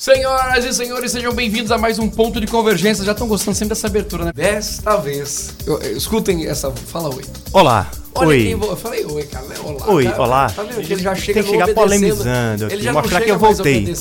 Senhoras e senhores, sejam bem-vindos a mais um ponto de convergência. Já estão gostando sempre dessa abertura, né? Desta vez, eu- eu- escutem essa. Fala oi. Olá. Olha oi. vo- Eu falei oi, cara. Não é olá. Oi, cara. olá. Tá vendo? que Ele Tem já que chega chegar obedecendo. polemizando Ele já não mostrar que eu mais voltei.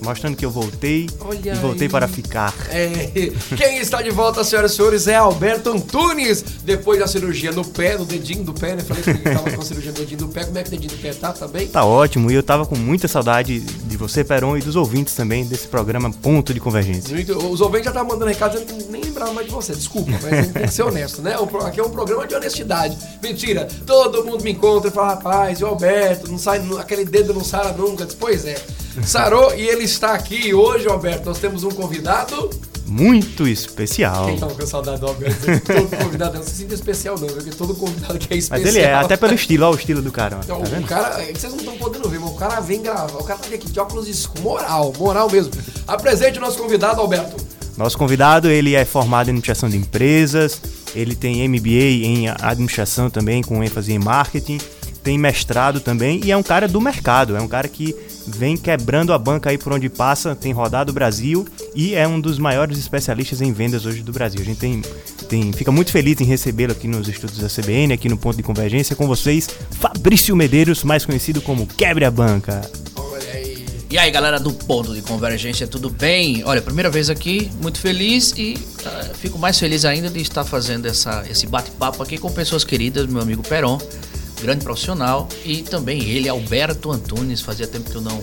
Mostrando que eu voltei Olha e voltei aí. para ficar. É, quem está de volta, senhoras e senhores, é Alberto Antunes. Depois da cirurgia no pé, no dedinho do pé, né? Falei que ele estava com a cirurgia no dedinho do pé. Como é que o dedinho do pé tá? Tá bem? Tá ótimo e eu tava com muita saudade de você, Peron, e dos ouvintes também desse programa Ponto de Convergência. Os ouvintes já estavam mandando recado dizendo que nem lembrava mais de você. Desculpa, mas tem que ser honesto, né? Aqui é um programa de honestidade. Mentira. Todo mundo me encontra e fala, rapaz, e o Alberto, não sai, aquele dedo não sara nunca. Pois é. Sarou e ele está aqui hoje, Alberto. Nós temos um convidado. Muito especial. Quem tava com saudade do Alberto? Todo convidado não se sinta especial, não, porque todo convidado que é especial. Mas ele é, até pelo estilo, olha o estilo do cara. ó, Então, Tá o cara, é vocês não estão podendo ver, mas o cara vem gravar. O cara tá aqui de óculos escuros. Moral, moral mesmo. Apresente o nosso convidado, Alberto. Nosso convidado, ele é formado em administração de empresas, ele tem MBA em administração também, com ênfase em marketing, tem mestrado também e é um cara do mercado, é um cara que vem quebrando a banca aí por onde passa, tem rodado o Brasil e é um dos maiores especialistas em vendas hoje do Brasil. A gente tem, tem fica muito feliz em recebê-lo aqui nos estúdios da CBN, aqui no Ponto de Convergência com vocês, Fabrício Medeiros, mais conhecido como Quebre a Banca. E aí, galera do Ponto de Convergência, tudo bem? Olha, primeira vez aqui, muito feliz e ah, fico mais feliz ainda de estar fazendo essa, esse bate-papo aqui com pessoas queridas, meu amigo Peron, grande profissional, e também ele, Alberto Antunes, fazia tempo que eu não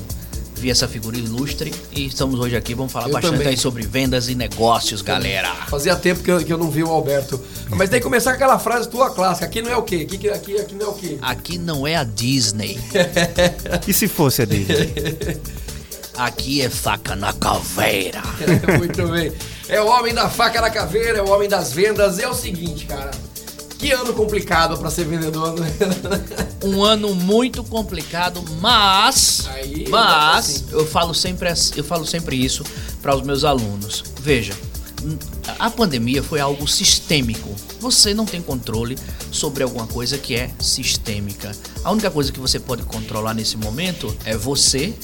vi essa figura ilustre e estamos hoje aqui, vamos falar Eu bastante também. aí sobre vendas e negócios, galera. Fazia tempo que eu, que eu não vi o Alberto. Mas tem que começar com aquela frase tua clássica. Aqui não é o quê? Aqui, aqui, aqui não é o quê? Aqui não é a Disney, E se fosse a dele? aqui é faca na caveira. Muito bem. É o homem da faca na caveira, é o homem das vendas. É o seguinte, cara. Que ano complicado pra ser vendedor. né? um ano muito complicado, mas Aí, mas assim. eu falo sempre eu falo sempre isso para os meus alunos. Veja, a pandemia foi algo sistêmico. Você não tem controle sobre alguma coisa que é sistêmica. A única coisa que você pode controlar nesse momento é você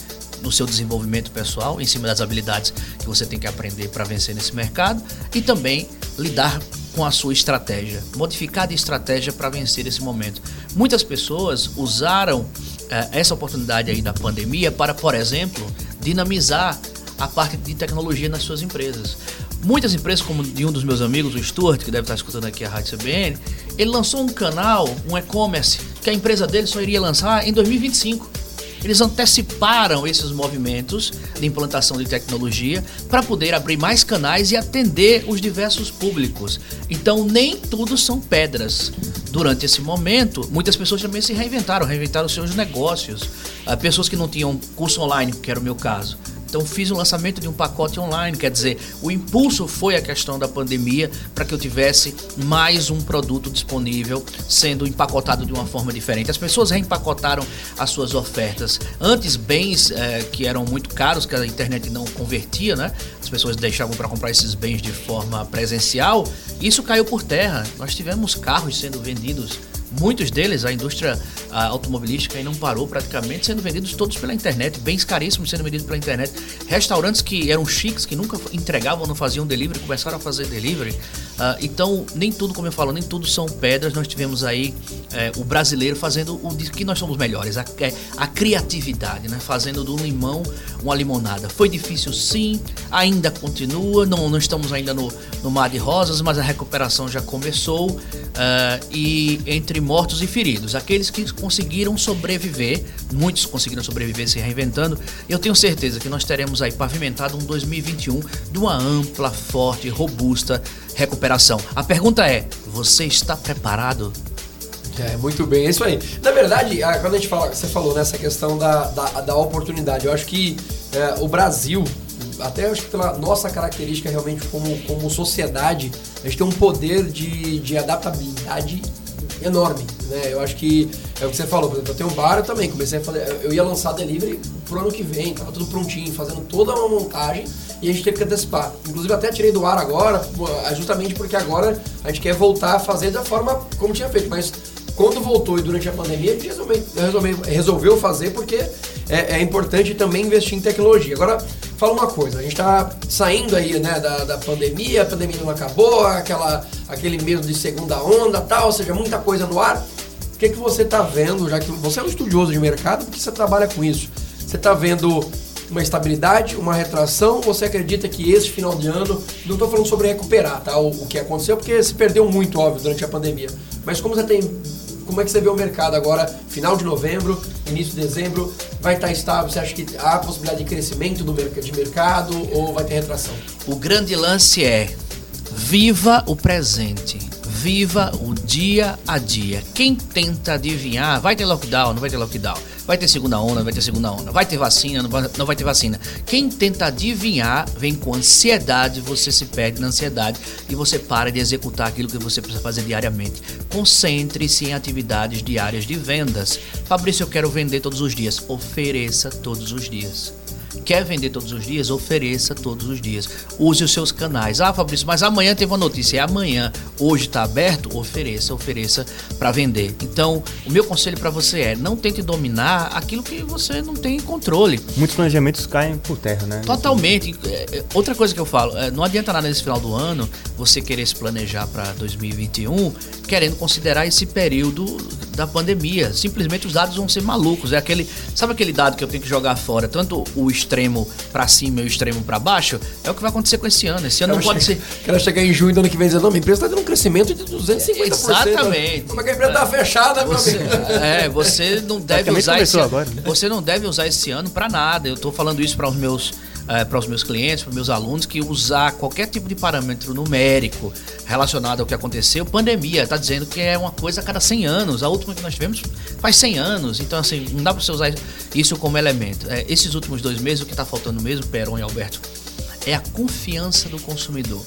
no seu desenvolvimento pessoal, em cima das habilidades que você tem que aprender para vencer nesse mercado e também lidar com a sua estratégia, modificar de estratégia para vencer esse momento. Muitas pessoas usaram eh, essa oportunidade aí da pandemia para, por exemplo, dinamizar a parte de tecnologia nas suas empresas. Muitas empresas, como de um dos meus amigos, o Stuart, que deve estar escutando aqui a Rádio CBN, ele lançou um canal, um e-commerce, que a empresa dele só iria lançar em 2025. Eles anteciparam esses movimentos de implantação de tecnologia para poder abrir mais canais e atender os diversos públicos. Então, nem tudo são pedras. Durante esse momento, muitas pessoas também se reinventaram, reinventaram seus negócios. Ah, pessoas que não tinham curso online, que era o meu caso. Então fiz o lançamento de um pacote online, quer dizer, o impulso foi a questão da pandemia para que eu tivesse mais um produto disponível sendo empacotado de uma forma diferente. As pessoas reempacotaram as suas ofertas. Antes bens eh, que eram muito caros, que a internet não convertia, né? As pessoas deixavam para comprar esses bens de forma presencial. Isso caiu por terra. Nós tivemos carros sendo vendidos Muitos deles, a indústria ah, automobilística aí não parou praticamente, sendo vendidos todos pela internet, bens caríssimos sendo vendidos pela internet. Restaurantes que eram chiques, que nunca entregavam, não faziam delivery, começaram a fazer delivery. Ah, então, nem tudo, como eu falo, nem tudo são pedras. Nós tivemos aí eh, o brasileiro fazendo o que nós somos melhores, a, é, a criatividade, né? fazendo do limão uma limonada. Foi difícil sim, ainda continua, não, não estamos ainda no, no mar de rosas, mas a recuperação já começou. ah, e entre mortos e feridos, aqueles que conseguiram sobreviver, muitos conseguiram sobreviver se reinventando, eu tenho certeza que nós teremos aí pavimentado um 2021 de uma ampla, forte, robusta recuperação. A pergunta é: você está preparado? É, muito bem, é isso aí. Na verdade, quando a gente fala, você falou nessa questão da, da, da oportunidade, eu acho que é, o Brasil, até acho que pela nossa característica realmente como, como sociedade, a gente tem um poder de, de adaptabilidade enorme, né? Eu acho que é o que você falou, por exemplo, eu tenho um bar eu também, comecei a fazer, eu ia lançar delivery pro ano que vem, tava tudo prontinho, fazendo toda uma montagem e a gente teve que antecipar. Inclusive até tirei do ar agora, pô, justamente porque agora a gente quer voltar a fazer da forma como tinha feito, mas quando voltou e durante a pandemia, a gente resolveu, resolveu, resolveu fazer porque é, é importante também investir em tecnologia. Agora, fala uma coisa, a gente tá saindo aí, né, da, da pandemia, a pandemia não acabou, aquela, aquele medo de segunda onda tal, ou seja, muita coisa no ar. O que, que você tá vendo, já que você é um estudioso de mercado, porque você trabalha com isso? Você tá vendo uma estabilidade, uma retração? Você acredita que esse final de ano, não estou falando sobre recuperar, tá? O, o, que aconteceu, porque se perdeu muito, óbvio, durante a pandemia. Mas como você tem. Como é que você vê o mercado agora, final de novembro, início de dezembro? Vai estar estável? Você acha que há possibilidade de crescimento do, de mercado ou vai ter retração? O grande lance é viva o presente viva o dia a dia. Quem tenta adivinhar, vai ter lockdown, não vai ter lockdown, vai ter segunda onda, não vai ter segunda onda, vai ter vacina, não vai, não vai ter vacina. Quem tenta adivinhar, vem com ansiedade, você se perde na ansiedade e você para de executar aquilo que você precisa fazer diariamente. Concentre-se em atividades diárias de vendas. Fabrício, eu quero vender todos os dias. Ofereça todos os dias. Quer vender todos os dias? Ofereça todos os dias. Use os seus canais. Ah, Fabrício, mas amanhã teve uma notícia. É amanhã. Hoje está aberto? Ofereça, ofereça para vender. Então, o meu conselho para você é: não tente dominar aquilo que você não tem controle. Muitos planejamentos caem por terra, né? Totalmente. É, é, outra coisa que eu falo: é, não adianta nada nesse final do ano você querer se planejar para 2021 querendo considerar esse período da pandemia. Simplesmente os dados vão ser malucos. É aquele, sabe aquele dado que eu tenho que jogar fora, tanto o extremo para cima e o extremo para baixo? É o que vai acontecer com esse ano. Esse ano não pode ser. Quero chegar em junho do ano que vem dizendo, não, minha empresa está tendo um crescimento de 250%. Exatamente. Como é que a empresa está fechada, você, É, você não deve usar esse, agora, né? Você não deve usar esse ano para nada. Eu estou falando isso para os meus é, para os meus clientes, para os meus alunos, que usar qualquer tipo de parâmetro numérico relacionado ao que aconteceu, pandemia, está dizendo que é uma coisa a cada 100 anos. A última que nós tivemos faz 100 anos. Então, assim, não dá para você usar isso como elemento. É, esses últimos dois meses, o que está faltando mesmo, Peron e Alberto, é a confiança do consumidor.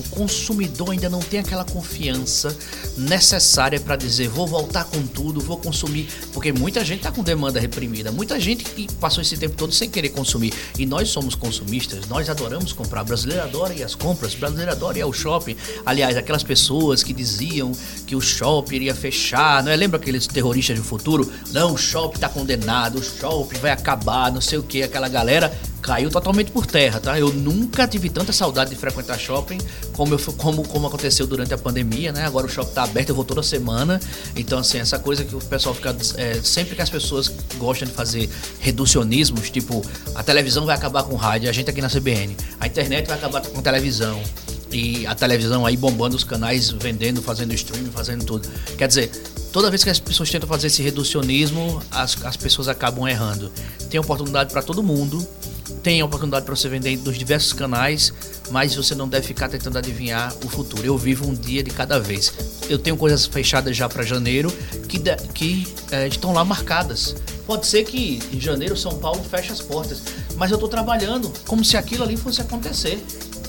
O consumidor ainda não tem aquela confiança necessária para dizer vou voltar com tudo, vou consumir, porque muita gente está com demanda reprimida, muita gente que passou esse tempo todo sem querer consumir. E nós somos consumistas, nós adoramos comprar. O brasileiro adora ir às compras, o brasileiro adora ir ao shopping. Aliás, aquelas pessoas que diziam que o shopping iria fechar, não é? Lembra aqueles terroristas do futuro? Não, o shopping está condenado, o shopping vai acabar, não sei o que, aquela galera caiu totalmente por terra, tá? Eu nunca tive tanta saudade de frequentar shopping como, eu, como, como aconteceu durante a pandemia, né? Agora o shopping tá aberto, eu vou toda semana. Então, assim, essa coisa que o pessoal fica. É, sempre que as pessoas gostam de fazer reducionismos, tipo, a televisão vai acabar com rádio, a gente aqui na CBN, a internet vai acabar com televisão. E a televisão aí bombando os canais, vendendo, fazendo streaming, fazendo tudo. Quer dizer, toda vez que as pessoas tentam fazer esse reducionismo, as, as pessoas acabam errando. Tem oportunidade para todo mundo tem a oportunidade para você vender nos diversos canais, mas você não deve ficar tentando adivinhar o futuro. Eu vivo um dia de cada vez. Eu tenho coisas fechadas já para janeiro que, de, que é, estão lá marcadas. Pode ser que em janeiro São Paulo feche as portas, mas eu estou trabalhando como se aquilo ali fosse acontecer.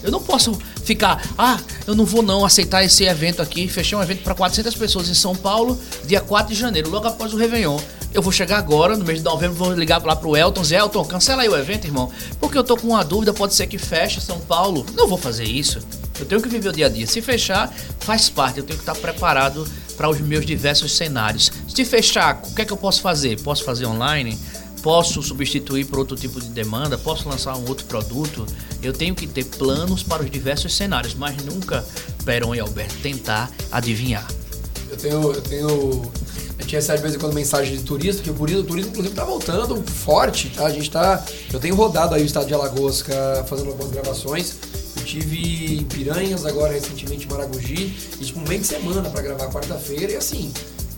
Eu não posso ficar, ah, eu não vou não aceitar esse evento aqui. Fechei um evento para 400 pessoas em São Paulo, dia 4 de janeiro, logo após o Réveillon. Eu vou chegar agora, no mês de novembro, vou ligar lá pro Elton, Zé Elton, cancela aí o evento, irmão. Porque eu tô com uma dúvida, pode ser que feche São Paulo. Não vou fazer isso. Eu tenho que viver o dia a dia. Se fechar, faz parte. Eu tenho que estar preparado para os meus diversos cenários. Se fechar, o que é que eu posso fazer? Posso fazer online? Posso substituir por outro tipo de demanda? Posso lançar um outro produto? Eu tenho que ter planos para os diversos cenários, mas nunca, Peron e Alberto, tentar adivinhar. Eu tenho, eu tenho gente recebe de vez em quando mensagem de turista, que o turismo, o turismo inclusive está voltando forte, tá? A gente tá. Eu tenho rodado aí o estado de Alagoas fazendo algumas gravações. Eu tive em Piranhas, agora recentemente em Maragogi, e tipo um mês de semana para gravar quarta-feira, e assim,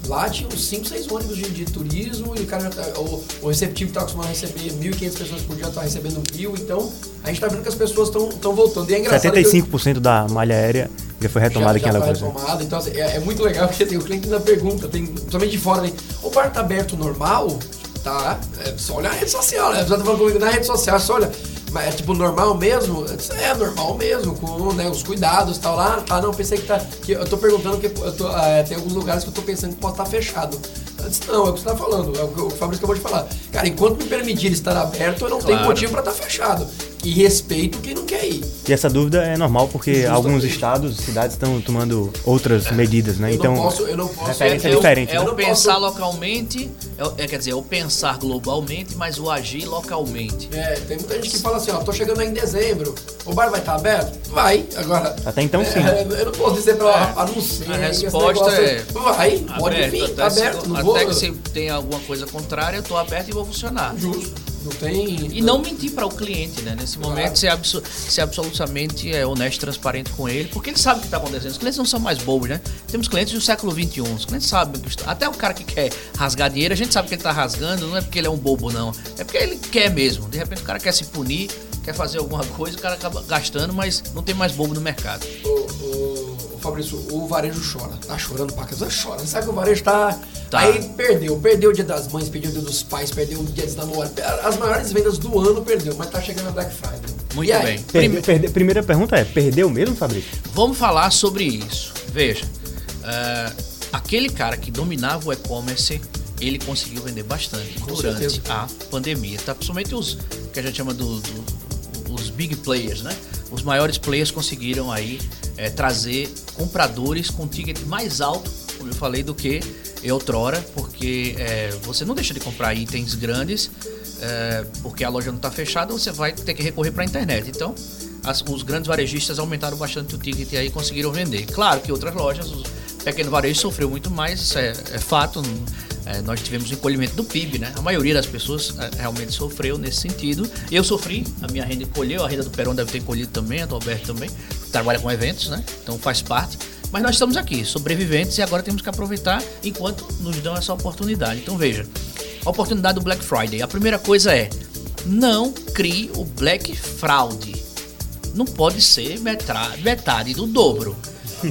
Lá tinha uns 5, 6 ônibus de, de, turismo e o cara tá, o, o receptivo está acostumado a receber 1.500 pessoas por dia, está recebendo mil, então a gente está vendo que as pessoas estão voltando. E é engraçado 75% eu, da malha aérea já foi retomada aqui em Alagoas. Já foi retomada, então assim, é, é, muito legal porque tem, o cliente ainda pergunta, tem, somente de fora, né? o bar está aberto normal? Tá, é só olhar a rede social, né? A pessoa tá falando comigo na rede social, só olha mas é tipo normal mesmo? É normal mesmo, com né, os cuidados e tal lá. Tá, não, pensei que tá. Que eu tô perguntando que eu tô, é, tem alguns lugares que eu tô pensando que pode estar tá fechado. Eu disse, não, é o que você tá falando, é o que o Fabrício acabou de falar. Cara, enquanto me permitir estar aberto, eu não claro. tenho motivo para estar tá fechado. E respeito quem não quer ir. E essa dúvida é normal porque Justamente. alguns estados, cidades estão tomando outras é. medidas, né? Eu então, não posso, eu não posso. Referência é, é diferente. É, o pensar posso... localmente, é, é, quer dizer, é o pensar globalmente, mas o agir localmente. É, tem muita gente que fala assim, ó, tô chegando aí em dezembro, o bar vai estar aberto? Vai, agora. Até então é, sim. eu não posso dizer pra ela, a não ser. A resposta é. Vai, pode aberto, vir, até aberto. Se, até vou... que se tem alguma coisa contrária, eu tô aberto e vou funcionar. Justo. Não tem. E não mentir para o cliente, né? Nesse claro. momento, ser, abso ser absolutamente é, honesto e transparente com ele, porque ele sabe o que está acontecendo. Os clientes não são mais bobos, né? Temos clientes do século XXI. Os clientes sabem. Até o cara que quer rasgar dinheiro, a gente sabe que ele está rasgando, não é porque ele é um bobo, não. É porque ele quer mesmo. De repente o cara quer se punir, quer fazer alguma coisa, o cara acaba gastando, mas não tem mais bobo no mercado. Fabrício, o varejo chora. Tá chorando pra casa, chora. Você sabe que o varejo tá Tá. Aí perdeu. Perdeu o dia das mães, perdeu o dia dos pais, perdeu o dia dos namorados. As maiores vendas do ano perdeu, mas tá chegando a Black Friday. Muito e bem. Perde... Primeira pergunta é: perdeu mesmo, Fabrício? Vamos falar sobre isso. Veja, uh, aquele cara que dominava o e-commerce ele conseguiu vender bastante Com durante certeza. a pandemia, tá? Principalmente os que a gente chama do, do, os big players, né? Os maiores players conseguiram aí é, trazer compradores com ticket mais alto, como eu falei, do que outrora, porque é, você não deixa de comprar itens grandes, é, porque a loja não está fechada, você vai ter que recorrer para a internet. Então, as, os grandes varejistas aumentaram bastante o ticket e aí conseguiram vender. Claro que outras lojas, o pequeno varejo sofreu muito mais, isso é, é fato. É, nós tivemos o encolhimento do PIB, né? A maioria das pessoas é, realmente sofreu nesse sentido. Eu sofri, a minha renda encolheu, a renda do Perón deve ter encolhido também, a do Alberto também. Trabalha com eventos, né? Então faz parte. Mas nós estamos aqui, sobreviventes, e agora temos que aproveitar enquanto nos dão essa oportunidade. Então veja, a oportunidade do Black Friday. A primeira coisa é, não crie o Black Fraud. Não pode ser metade do dobro.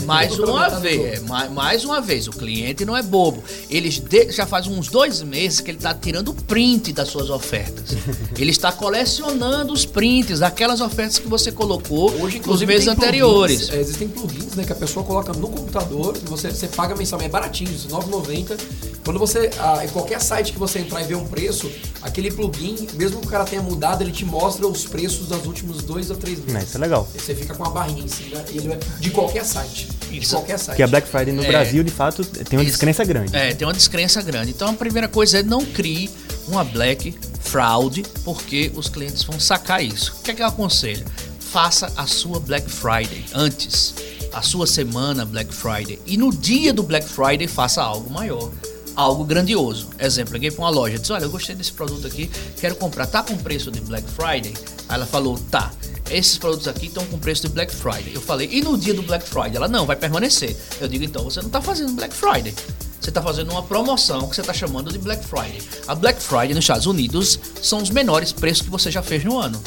Mais uma vez, mais, mais uma vez, o cliente não é bobo. Eles de, já faz uns dois meses que ele está tirando print das suas ofertas. Ele está colecionando os prints daquelas ofertas que você colocou Hoje, nos meses anteriores. Plugins, é, existem plugins né, que a pessoa coloca no computador, você, você paga mensalmente, é baratinho, R$9,90. Quando você, ah, em qualquer site que você entrar e ver um preço, aquele plugin, mesmo que o cara tenha mudado, ele te mostra os preços dos últimos dois ou três meses. Isso é legal. Você fica com a barrinha em cima, ele de qualquer site. De qualquer site. Que a Black Friday no é, Brasil, de fato, tem uma descrença grande. É, tem uma descrença grande. Então a primeira coisa é não crie uma Black Fraud, porque os clientes vão sacar isso. O que é que eu aconselho? Faça a sua Black Friday antes, a sua semana Black Friday. E no dia do Black Friday, faça algo maior algo grandioso. Exemplo, liguei para uma loja, disse: Olha, eu gostei desse produto aqui, quero comprar. Tá com preço de Black Friday? Aí ela falou: Tá. Esses produtos aqui estão com preço de Black Friday. Eu falei: E no dia do Black Friday? Ela não, vai permanecer. Eu digo: Então você não está fazendo Black Friday. Você está fazendo uma promoção que você está chamando de Black Friday. A Black Friday nos Estados Unidos são os menores preços que você já fez no ano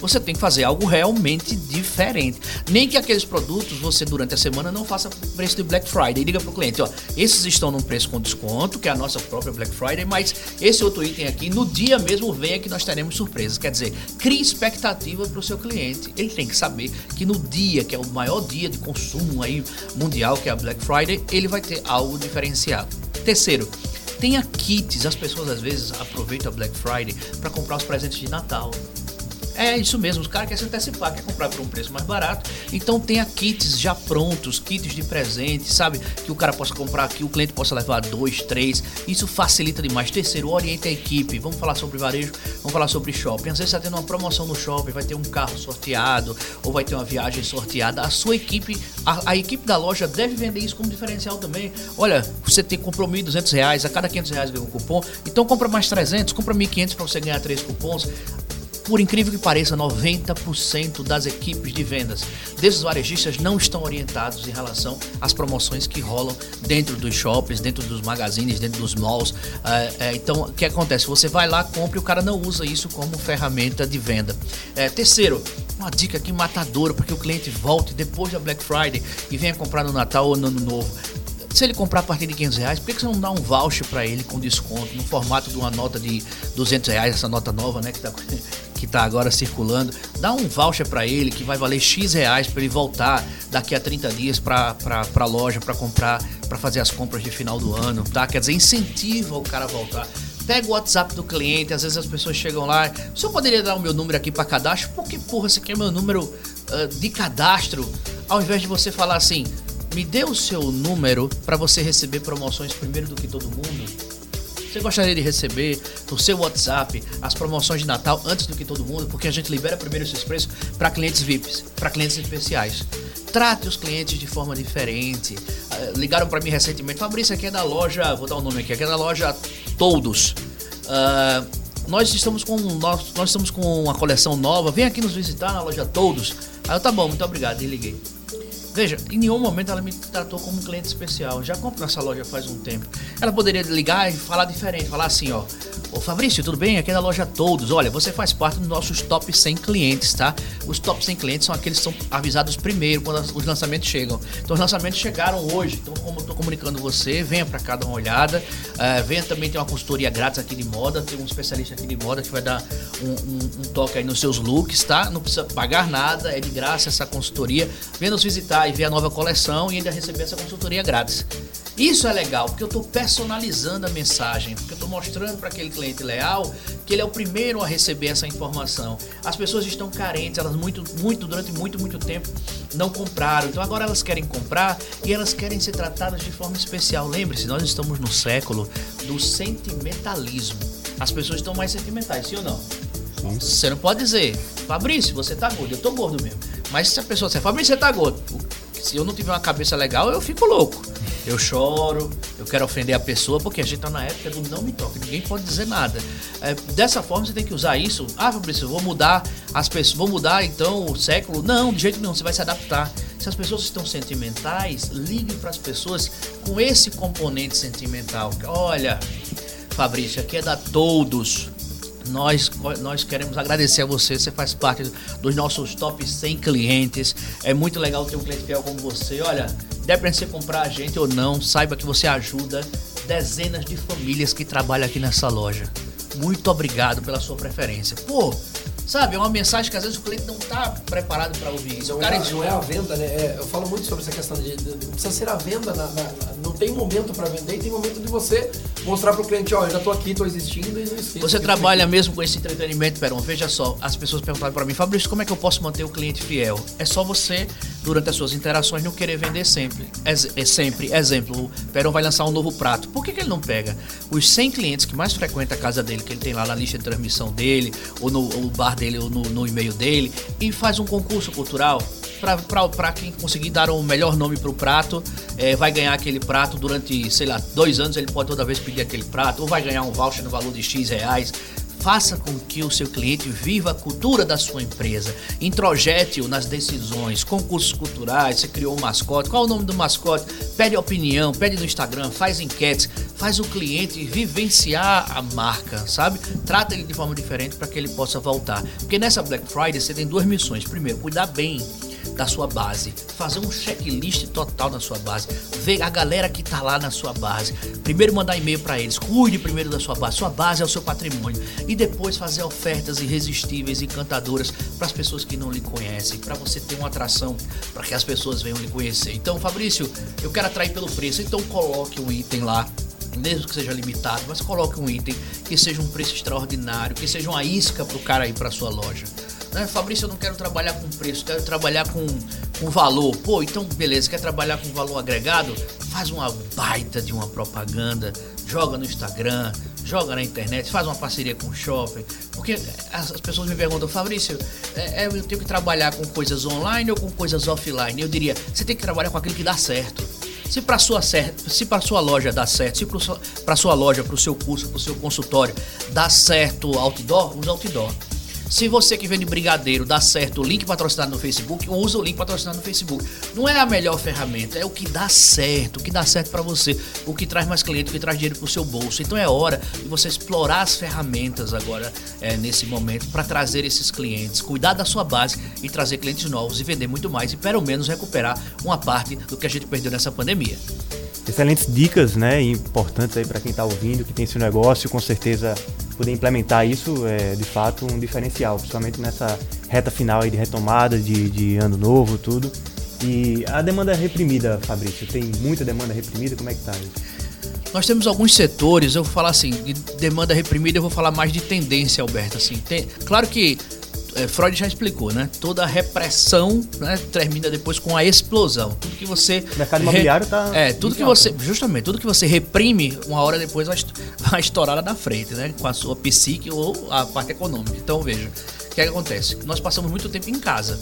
você tem que fazer algo realmente diferente. Nem que aqueles produtos você durante a semana não faça preço de Black Friday. Diga para o cliente, ó, esses estão num preço com desconto, que é a nossa própria Black Friday, mas esse outro item aqui, no dia mesmo venha que nós teremos surpresas. Quer dizer, crie expectativa para o seu cliente. Ele tem que saber que no dia, que é o maior dia de consumo aí mundial, que é a Black Friday, ele vai ter algo diferenciado. Terceiro, tenha kits. As pessoas às vezes aproveitam a Black Friday para comprar os presentes de Natal. É isso mesmo, os caras querem se antecipar, quer comprar por um preço mais barato. Então tenha kits já prontos, kits de presente, sabe? Que o cara possa comprar aqui, o cliente possa levar dois, três. Isso facilita demais. Terceiro, oriente a equipe. Vamos falar sobre varejo, vamos falar sobre shopping. Às vezes está tendo uma promoção no shopping, vai ter um carro sorteado ou vai ter uma viagem sorteada. A sua equipe, a, a equipe da loja deve vender isso como diferencial também. Olha, você tem comprou 1.200 reais, a cada 500 reais ganha um cupom. Então compra mais 300, compra 1.500 para você ganhar três cupons por incrível que pareça, 90% das equipes de vendas desses varejistas não estão orientados em relação às promoções que rolam dentro dos shoppings, dentro dos magazines, dentro dos malls. É, é, então, o que acontece? Você vai lá, compra e o cara não usa isso como ferramenta de venda. É, terceiro, uma dica aqui matadora para que o cliente volte depois da Black Friday e venha comprar no Natal ou no Ano Novo se ele comprar a partir de 500 reais, por que você não dá um voucher para ele com desconto no formato de uma nota de 200 reais, essa nota nova, né, que tá que está agora circulando, dá um voucher para ele que vai valer X reais para ele voltar daqui a 30 dias para a loja para comprar, para fazer as compras de final do ano, tá? Quer dizer, incentiva o cara a voltar. Pega o WhatsApp do cliente, às vezes as pessoas chegam lá, o senhor poderia dar o meu número aqui para cadastro? Por que porra você quer meu número uh, de cadastro? Ao invés de você falar assim, me dê o seu número para você receber promoções primeiro do que todo mundo. Você gostaria de receber no seu WhatsApp as promoções de Natal antes do que todo mundo? Porque a gente libera primeiro esses preços para clientes VIPs, para clientes especiais. Trate os clientes de forma diferente. Uh, ligaram para mim recentemente, Fabrício, aqui é da loja, vou dar o um nome aqui, aqui é da loja Todos. Uh, nós estamos com nós, nós estamos com uma coleção nova. Vem aqui nos visitar na loja Todos. Aí eu tá bom, muito obrigado, desliguei. Veja, em nenhum momento ela me tratou como um cliente especial. Já compro nessa loja faz um tempo. Ela poderia ligar e falar diferente, falar assim, ó. Ô Fabrício, tudo bem? Aqui é da loja Todos. Olha, você faz parte dos nossos top 100 clientes, tá? Os top 100 clientes são aqueles que são avisados primeiro quando os lançamentos chegam. Então os lançamentos chegaram hoje. Então, como eu tô comunicando você, venha para cá dar uma olhada. Uh, venha também ter uma consultoria grátis aqui de moda. Tem um especialista aqui de moda que vai dar um, um, um toque aí nos seus looks, tá? Não precisa pagar nada, é de graça essa consultoria. Venha nos visitar e ver a nova coleção e ainda receber essa consultoria grátis. Isso é legal, porque eu estou personalizando a mensagem, porque eu estou mostrando para aquele cliente leal que ele é o primeiro a receber essa informação. As pessoas estão carentes, elas muito, muito durante muito, muito tempo não compraram. Então agora elas querem comprar e elas querem ser tratadas de forma especial. Lembre-se, nós estamos no século do sentimentalismo. As pessoas estão mais sentimentais, sim ou não? Você não pode dizer, Fabrício, você tá gordo, eu tô gordo mesmo. Mas se a pessoa disser, Fabrício, você tá gordo, se eu não tiver uma cabeça legal, eu fico louco. Eu choro, eu quero ofender a pessoa, porque a gente tá na época do não me toque, ninguém pode dizer nada. É, dessa forma você tem que usar isso. Ah, Fabrício, vou mudar as pessoas, vou mudar então o século. Não, de jeito nenhum, você vai se adaptar. Se as pessoas estão sentimentais, ligue para as pessoas com esse componente sentimental. Olha, Fabrício, aqui é da todos. Nós, nós queremos agradecer a você, você faz parte dos nossos top 100 clientes. É muito legal ter um cliente fiel como você. Olha, depende de você comprar a gente ou não, saiba que você ajuda dezenas de famílias que trabalham aqui nessa loja. Muito obrigado pela sua preferência. Pô, Sabe, é uma mensagem que às vezes o cliente não está preparado para ouvir isso. Não, cara é, não é a venda, né? É, eu falo muito sobre essa questão de, de, de precisa ser a venda. Na, na, não tem momento para vender, tem momento de você mostrar para o cliente, ó, eu já estou aqui, estou existindo e não. Você trabalha mesmo com esse entretenimento, Peron. Veja só, as pessoas perguntaram para mim, Fabrício, como é que eu posso manter o cliente fiel? É só você, durante as suas interações, não querer vender sempre. É, sempre. Exemplo, o Peron vai lançar um novo prato. Por que, que ele não pega os 100 clientes que mais frequentam a casa dele, que ele tem lá na lista de transmissão dele, ou no ou bar dele, ou no, no e-mail dele, e faz um concurso cultural? Para quem conseguir dar o melhor nome para o prato, é, vai ganhar aquele prato durante, sei lá, dois anos. Ele pode toda vez pedir aquele prato, ou vai ganhar um voucher no valor de X reais. Faça com que o seu cliente viva a cultura da sua empresa. Introjete-o nas decisões, concursos culturais, você criou um mascote, qual é o nome do mascote? Pede opinião, pede no Instagram, faz enquetes, faz o cliente vivenciar a marca, sabe? Trata ele de forma diferente para que ele possa voltar. Porque nessa Black Friday você tem duas missões. Primeiro, cuidar bem da sua base, fazer um checklist total da sua base, ver a galera que tá lá na sua base. Primeiro mandar e-mail para eles, cuide primeiro da sua base, sua base é o seu patrimônio. E depois fazer ofertas irresistíveis, encantadoras para as pessoas que não lhe conhecem, para você ter uma atração, para que as pessoas venham lhe conhecer. Então, Fabrício, eu quero atrair pelo preço, então coloque um item lá. Mesmo que seja limitado, mas coloque um item que seja um preço extraordinário, que seja uma isca para o cara ir para sua loja. Né? Fabrício, eu não quero trabalhar com preço, quero trabalhar com, com valor. Pô, então beleza, quer trabalhar com valor agregado? Faz uma baita de uma propaganda, joga no Instagram, joga na internet, faz uma parceria com o shopping. Porque as, pessoas me perguntam, Fabrício, é, é, eu tenho que trabalhar com coisas online ou com coisas offline? Eu diria, você tem que trabalhar com aquilo que dá certo. Se para sua se para sua loja dá certo, se para sua loja, para o seu curso, para o seu consultório dá certo outdoor, usa outdoor. Se você que vende brigadeiro dá certo o link patrocinado no Facebook, usa o link patrocinado no Facebook. Não é a melhor ferramenta, é o que dá certo, o que dá certo para você, o que traz mais cliente, o que traz dinheiro para o seu bolso. Então é hora de você explorar as ferramentas agora é, nesse momento para trazer esses clientes, cuidar da sua base e trazer clientes novos e vender muito mais e pelo menos recuperar uma parte do que a gente perdeu nessa pandemia. Excelentes dicas, né, importantes aí para quem está ouvindo, que tem seu negócio, com certeza poder implementar isso é de fato um diferencial, principalmente nessa reta final aí de retomada de, de ano novo, tudo. E a demanda reprimida, Fabrício, tem muita demanda reprimida, como é que tá isso? nós temos alguns setores, eu vou falar assim, de demanda reprimida, eu vou falar mais de tendência, Alberto. Assim, tem, claro que é, Freud já explicou, né? Toda repressão né, termina depois com a explosão. Tudo que você. O mercado imobiliário está. É, tudo que você. Justamente, tudo que você reprime, uma hora depois vai estourar na frente, né? Com a sua psique ou a parte econômica. Então, veja, o que, é que acontece? Nós passamos muito tempo em casa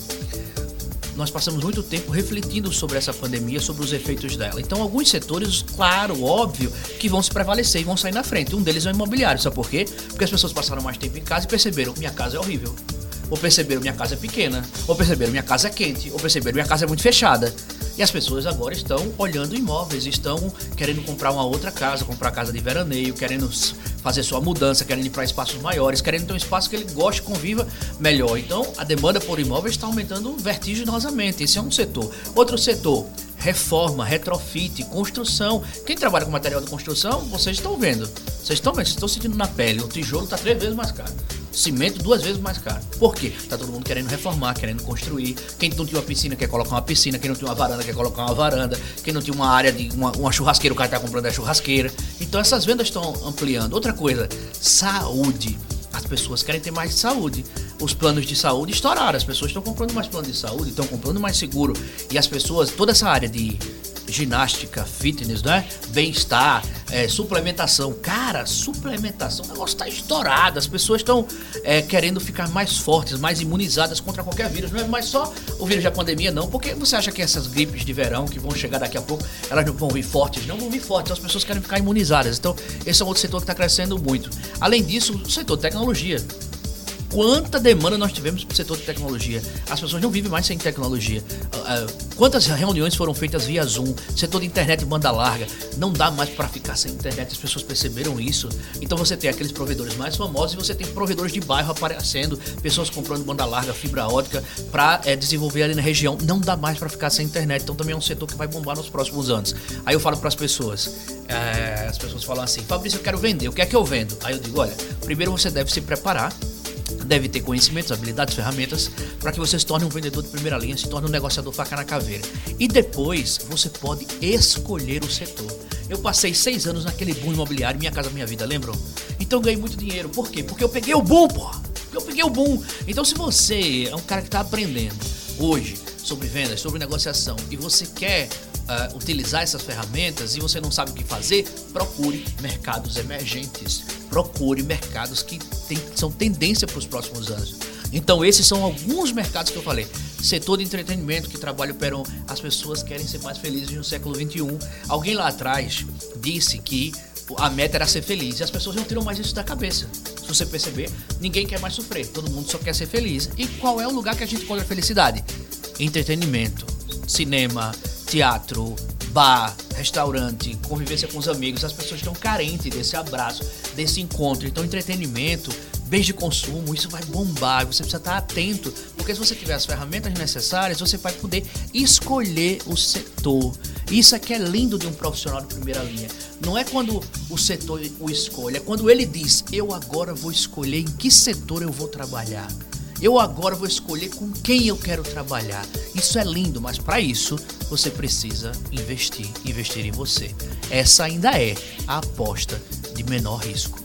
nós passamos muito tempo refletindo sobre essa pandemia, sobre os efeitos dela. Então, alguns setores, claro, óbvio, que vão se prevalecer e vão sair na frente. Um deles é o imobiliário. Sabe por quê? Porque as pessoas passaram mais tempo em casa e perceberam: minha casa é horrível ou perceberam minha casa é pequena, ou perceberam minha casa é quente, ou perceberam minha casa é muito fechada. E as pessoas agora estão olhando imóveis, estão querendo comprar uma outra casa, comprar casa de veraneio, querendo fazer sua mudança, querendo ir para espaços maiores, querendo ter um espaço que ele goste, conviva melhor. Então, a demanda por imóveis está aumentando vertiginosamente. Esse é um setor. Outro setor, reforma, retrofit, construção. Quem trabalha com material de construção, vocês estão vendo. Vocês estão vendo, vocês estão sentindo na pele. O tijolo está três vezes mais caro cimento duas vezes mais caro. Por quê? Tá todo mundo querendo reformar, querendo construir. Quem não tinha uma piscina quer colocar uma piscina, quem não tinha uma varanda quer colocar uma varanda, quem não tinha uma área de uma, uma churrasqueira, o cara tá comprando a churrasqueira. Então essas vendas estão ampliando. Outra coisa, saúde. As pessoas querem ter mais saúde. Os planos de saúde estouraram. As pessoas estão comprando mais planos de saúde, estão comprando mais seguro. E as pessoas, toda essa área de ginástica, fitness, né? Bem-estar, é, suplementação. Cara, suplementação, o negócio tá estourado. As pessoas estão é, querendo ficar mais fortes, mais imunizadas contra qualquer vírus. Não é mais só o vírus da pandemia, não. Porque você acha que essas gripes de verão que vão chegar daqui a pouco, elas não vão vir fortes? Não vão vir fortes. As pessoas querem ficar imunizadas. Então, esse é um outro setor que está crescendo muito. Além disso, o setor tecnologia quanta demanda nós tivemos para o setor de tecnologia. As pessoas não vivem mais sem tecnologia. Uh, quantas reuniões foram feitas via Zoom, setor de internet banda larga. Não dá mais para ficar sem internet, as pessoas perceberam isso. Então você tem aqueles provedores mais famosos e você tem provedores de bairro aparecendo, pessoas comprando banda larga, fibra ótica para é, desenvolver ali na região. Não dá mais para ficar sem internet. Então também é um setor que vai bombar nos próximos anos. Aí eu falo para as pessoas, é, as pessoas falam assim, Fabrício, eu quero vender, o que é que eu vendo? Aí eu digo, olha, primeiro você deve se preparar deve ter conhecimentos, habilidades, ferramentas para que você se torne um vendedor de primeira linha, se torne um negociador faca na caveira. E depois você pode escolher o setor. Eu passei seis anos naquele boom imobiliário, Minha Casa Minha Vida, lembram? Então ganhei muito dinheiro. Por quê? Porque eu peguei o boom, porra. Eu peguei o boom. Então se você é um cara que está aprendendo hoje sobre vendas, sobre negociação e você quer uh, utilizar essas ferramentas e você não sabe o que fazer, procure mercados emergentes. Procure mercados que tem, são tendência para os próximos anos. Então, esses são alguns mercados que eu falei. Setor de entretenimento que trabalha operam. As pessoas querem ser mais felizes no século XXI. Alguém lá atrás disse que a meta era ser feliz. E as pessoas não tiram mais isso da cabeça. Se você perceber, ninguém quer mais sofrer. Todo mundo só quer ser feliz. E qual é o lugar que a gente encontra a felicidade? Entretenimento, cinema, teatro, bar, restaurante, convivência com os amigos, as pessoas estão carentes desse abraço, desse encontro. Então, entretenimento, bens de consumo, isso vai bombar. Você precisa estar atento, porque se você tiver as ferramentas necessárias, você vai poder escolher o setor. Isso é que é lindo de um profissional de primeira linha. Não é quando o setor o escolhe, é quando ele diz: Eu agora vou escolher em que setor eu vou trabalhar. Eu agora vou escolher com quem eu quero trabalhar. Isso é lindo, mas para isso você precisa investir, investir em você. Essa ainda é a aposta de menor risco.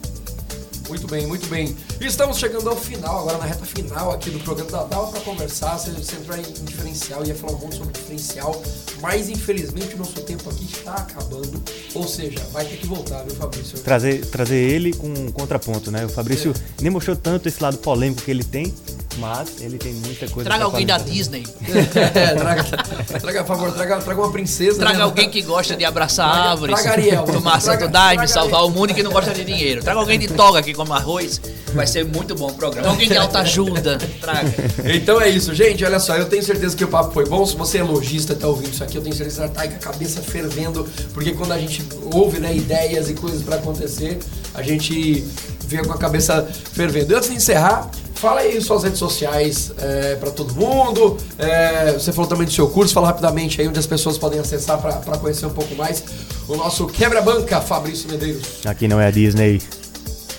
Muito bem, muito bem. E estamos chegando ao final, agora na reta final aqui do programa. Dava para conversar, você, você entrou em, em diferencial, ia falar um pouco sobre diferencial, mas infelizmente o nosso tempo aqui está acabando. Ou seja, vai ter que voltar, viu, Fabrício? Trazer, trazer ele com um contraponto, né? O Fabrício é. nem mostrou tanto esse lado polêmico que ele tem, mas ele tem muita coisa Traga alguém da Disney. é, traga, traga, por favor, traga, traga uma princesa. Traga né? alguém que gosta de abraçar traga, árvores. Traga Ariel. Tomar Santo Daime, salvar o mundo e que não gosta de dinheiro. Traga alguém de toga que come arroz. Vai ser muito bom o programa. Alguém de alta ajuda. Traga. Então é isso, gente. Olha só, eu tenho certeza que o papo foi bom. Se você é lojista e tá ouvindo isso aqui, eu tenho certeza que tá com a cabeça fervendo. Porque quando a gente ouve né, ideias e coisas para acontecer, a gente fica com a cabeça fervendo. E antes de encerrar, Fala aí suas redes sociais é, para todo mundo. É, você falou também do seu curso, fala rapidamente aí onde as pessoas podem acessar para conhecer um pouco mais o nosso quebra-banca, Fabrício Medeiros. Aqui não é a Disney.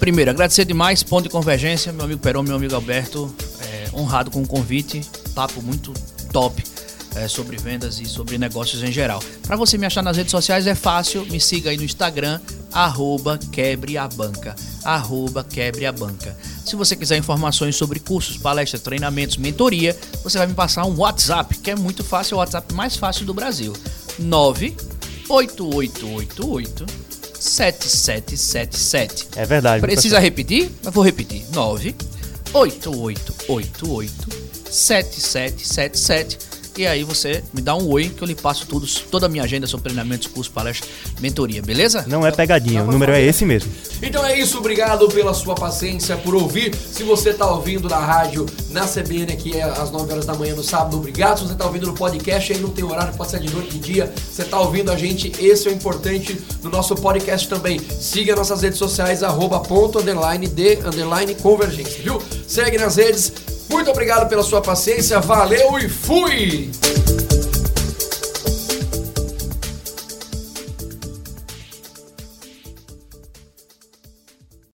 Primeiro, agradecer demais, ponto de convergência, meu amigo Peron, meu amigo Alberto, é, honrado com o convite, papo muito top. É, sobre vendas e sobre negócios em geral. Para você me achar nas redes sociais é fácil, me siga aí no Instagram, arroba quebreabanca, arroba quebreabanca. Se você quiser informações sobre cursos, palestras, treinamentos, mentoria, você vai me passar um WhatsApp, que é muito fácil, é o WhatsApp mais fácil do Brasil. 98888 7777. É verdade. Precisa repetir? Eu vou repetir. 98888 7777 e aí você me dá um oi que eu lhe passo tudo, toda a minha agenda sobre treinamentos, curso, palestra, mentoria, beleza? Não é pegadinha, o número é esse mesmo. Então é isso, obrigado pela sua paciência, por ouvir. Se você está ouvindo na rádio, na CBN, que é às 9 horas da manhã no sábado, obrigado. Se você está ouvindo no podcast, aí não tem horário, pode ser de noite, de dia. Você está ouvindo a gente, esse é o importante no nosso podcast também. Siga nossas redes sociais, arroba ponto, underline, de, underline, convergência, viu? Segue nas redes, muito obrigado pela sua paciência, valeu e fui!